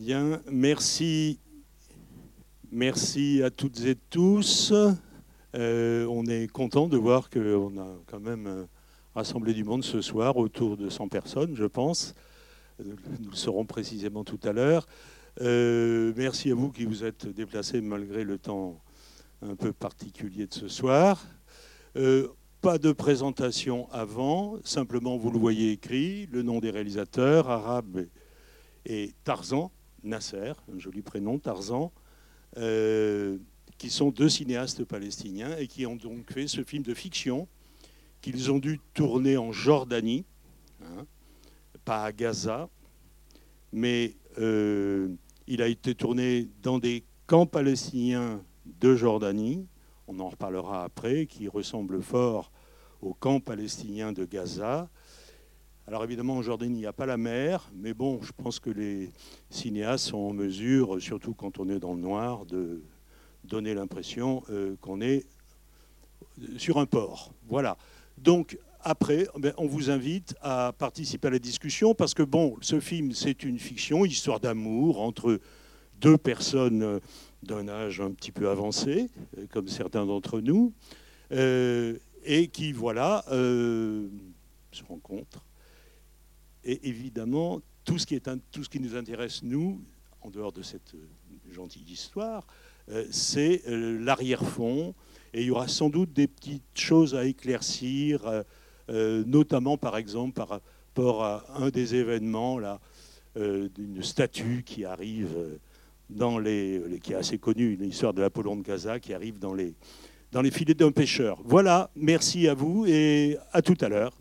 Bien, merci. Merci à toutes et tous. Euh, on est content de voir qu'on a quand même euh, rassemblé du monde ce soir, autour de 100 personnes, je pense. Euh, nous le saurons précisément tout à l'heure. merci à vous qui vous êtes déplacés malgré le temps un peu particulier de ce soir. pas de présentation avant, simplement vous le voyez écrit, le nom des réalisateurs, Arabe et Tarzan, Nasser, un joli prénom, Tarzan, euh, qui sont deux cinéastes palestiniens et qui ont donc fait ce film de fiction qu'ils ont dû tourner en Jordanie, hein, pas à Gaza, mais euh, il a été tourné dans des camps palestiniens de Jordanie, on en reparlera après, qui ressemblent fort aux camps palestiniens de Gaza. Alors évidemment, en Jordanie, il n'y a pas la mer, mais bon, je pense que les cinéastes sont en mesure, surtout quand on est dans le noir, de donner l'impression euh, qu'on est sur un port. Voilà. Donc après, ben, on vous invite à participer à la discussion parce que bon, ce film, c'est une fiction, histoire d'amour entre deux personnes d'un âge un petit peu avancé, comme certains d'entre nous, euh, et qui, voilà, euh, se rencontrent et évidemment, tout ce, qui est tout ce qui nous intéresse, nous, en dehors de cette euh, gentille histoire, euh, c'est euh, l'arrière-fond. Et il y aura sans doute des petites choses à éclaircir, notamment par exemple par rapport à un des événements là, d'une statue qui arrive dans les, qui est assez connue, l'histoire de l'Apollon de Gaza, qui arrive dans les, dans les filets d'un pêcheur. Voilà, merci à vous et à tout à l'heure.